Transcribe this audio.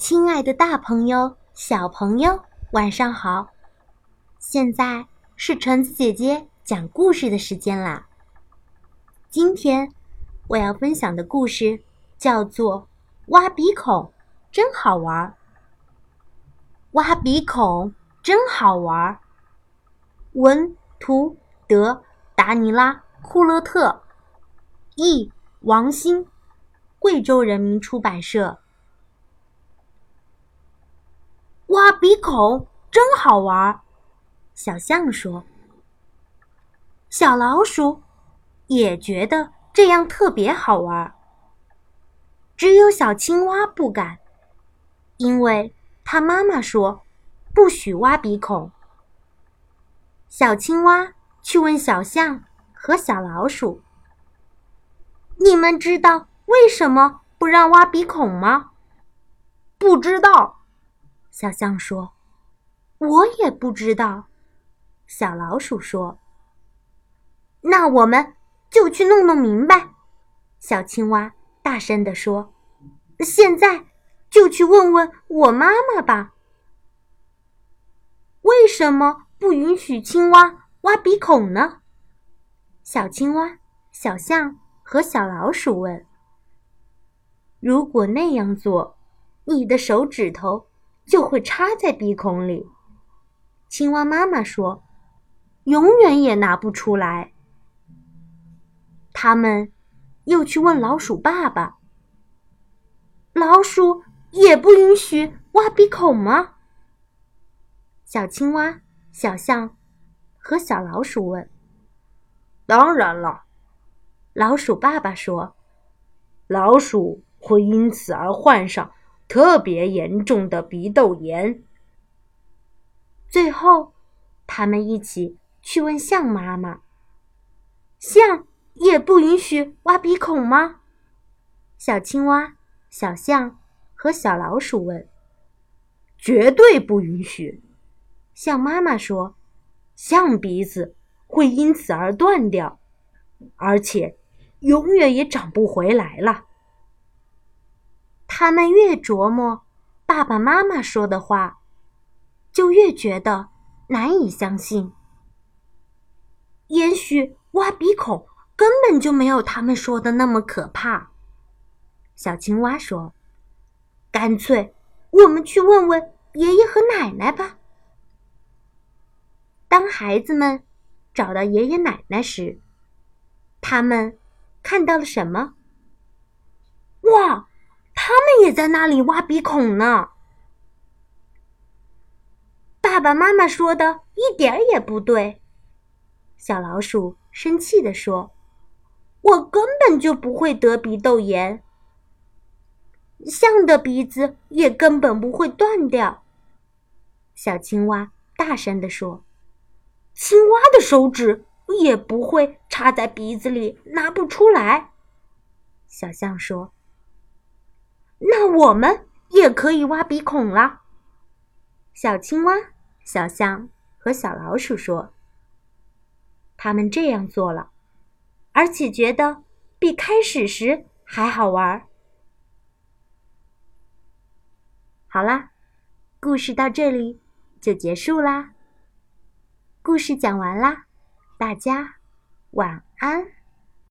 亲爱的，大朋友、小朋友，晚上好！现在是橙子姐姐讲故事的时间啦。今天我要分享的故事叫做《挖鼻孔真好玩》。挖鼻孔真好玩。文图德达尼拉库勒特，译王鑫，贵州人民出版社。挖鼻孔真好玩，小象说。小老鼠也觉得这样特别好玩。只有小青蛙不敢，因为它妈妈说不许挖鼻孔。小青蛙去问小象和小老鼠：“你们知道为什么不让挖鼻孔吗？”“不知道。”小象说：“我也不知道。”小老鼠说：“那我们就去弄弄明白。”小青蛙大声地说：“现在就去问问我妈妈吧。为什么不允许青蛙挖鼻孔呢？”小青蛙、小象和小老鼠问：“如果那样做，你的手指头……”就会插在鼻孔里，青蛙妈妈说：“永远也拿不出来。”他们又去问老鼠爸爸：“老鼠也不允许挖鼻孔吗？”小青蛙、小象和小老鼠问：“当然了。”老鼠爸爸说：“老鼠会因此而患上。”特别严重的鼻窦炎。最后，他们一起去问象妈妈：“象也不允许挖鼻孔吗？”小青蛙、小象和小老鼠问：“绝对不允许。”象妈妈说：“象鼻子会因此而断掉，而且永远也长不回来了。”他们越琢磨爸爸妈妈说的话，就越觉得难以相信。也许挖鼻孔根本就没有他们说的那么可怕。小青蛙说：“干脆我们去问问爷爷和奶奶吧。”当孩子们找到爷爷奶奶时，他们看到了什么？哇！也在那里挖鼻孔呢。爸爸妈妈说的一点儿也不对，小老鼠生气地说：“我根本就不会得鼻窦炎，象的鼻子也根本不会断掉。”小青蛙大声地说：“青蛙的手指也不会插在鼻子里拿不出来。”小象说。那我们也可以挖鼻孔了。小青蛙、小象和小老鼠说：“他们这样做了，而且觉得比开始时还好玩。”好啦，故事到这里就结束啦。故事讲完啦，大家晚安。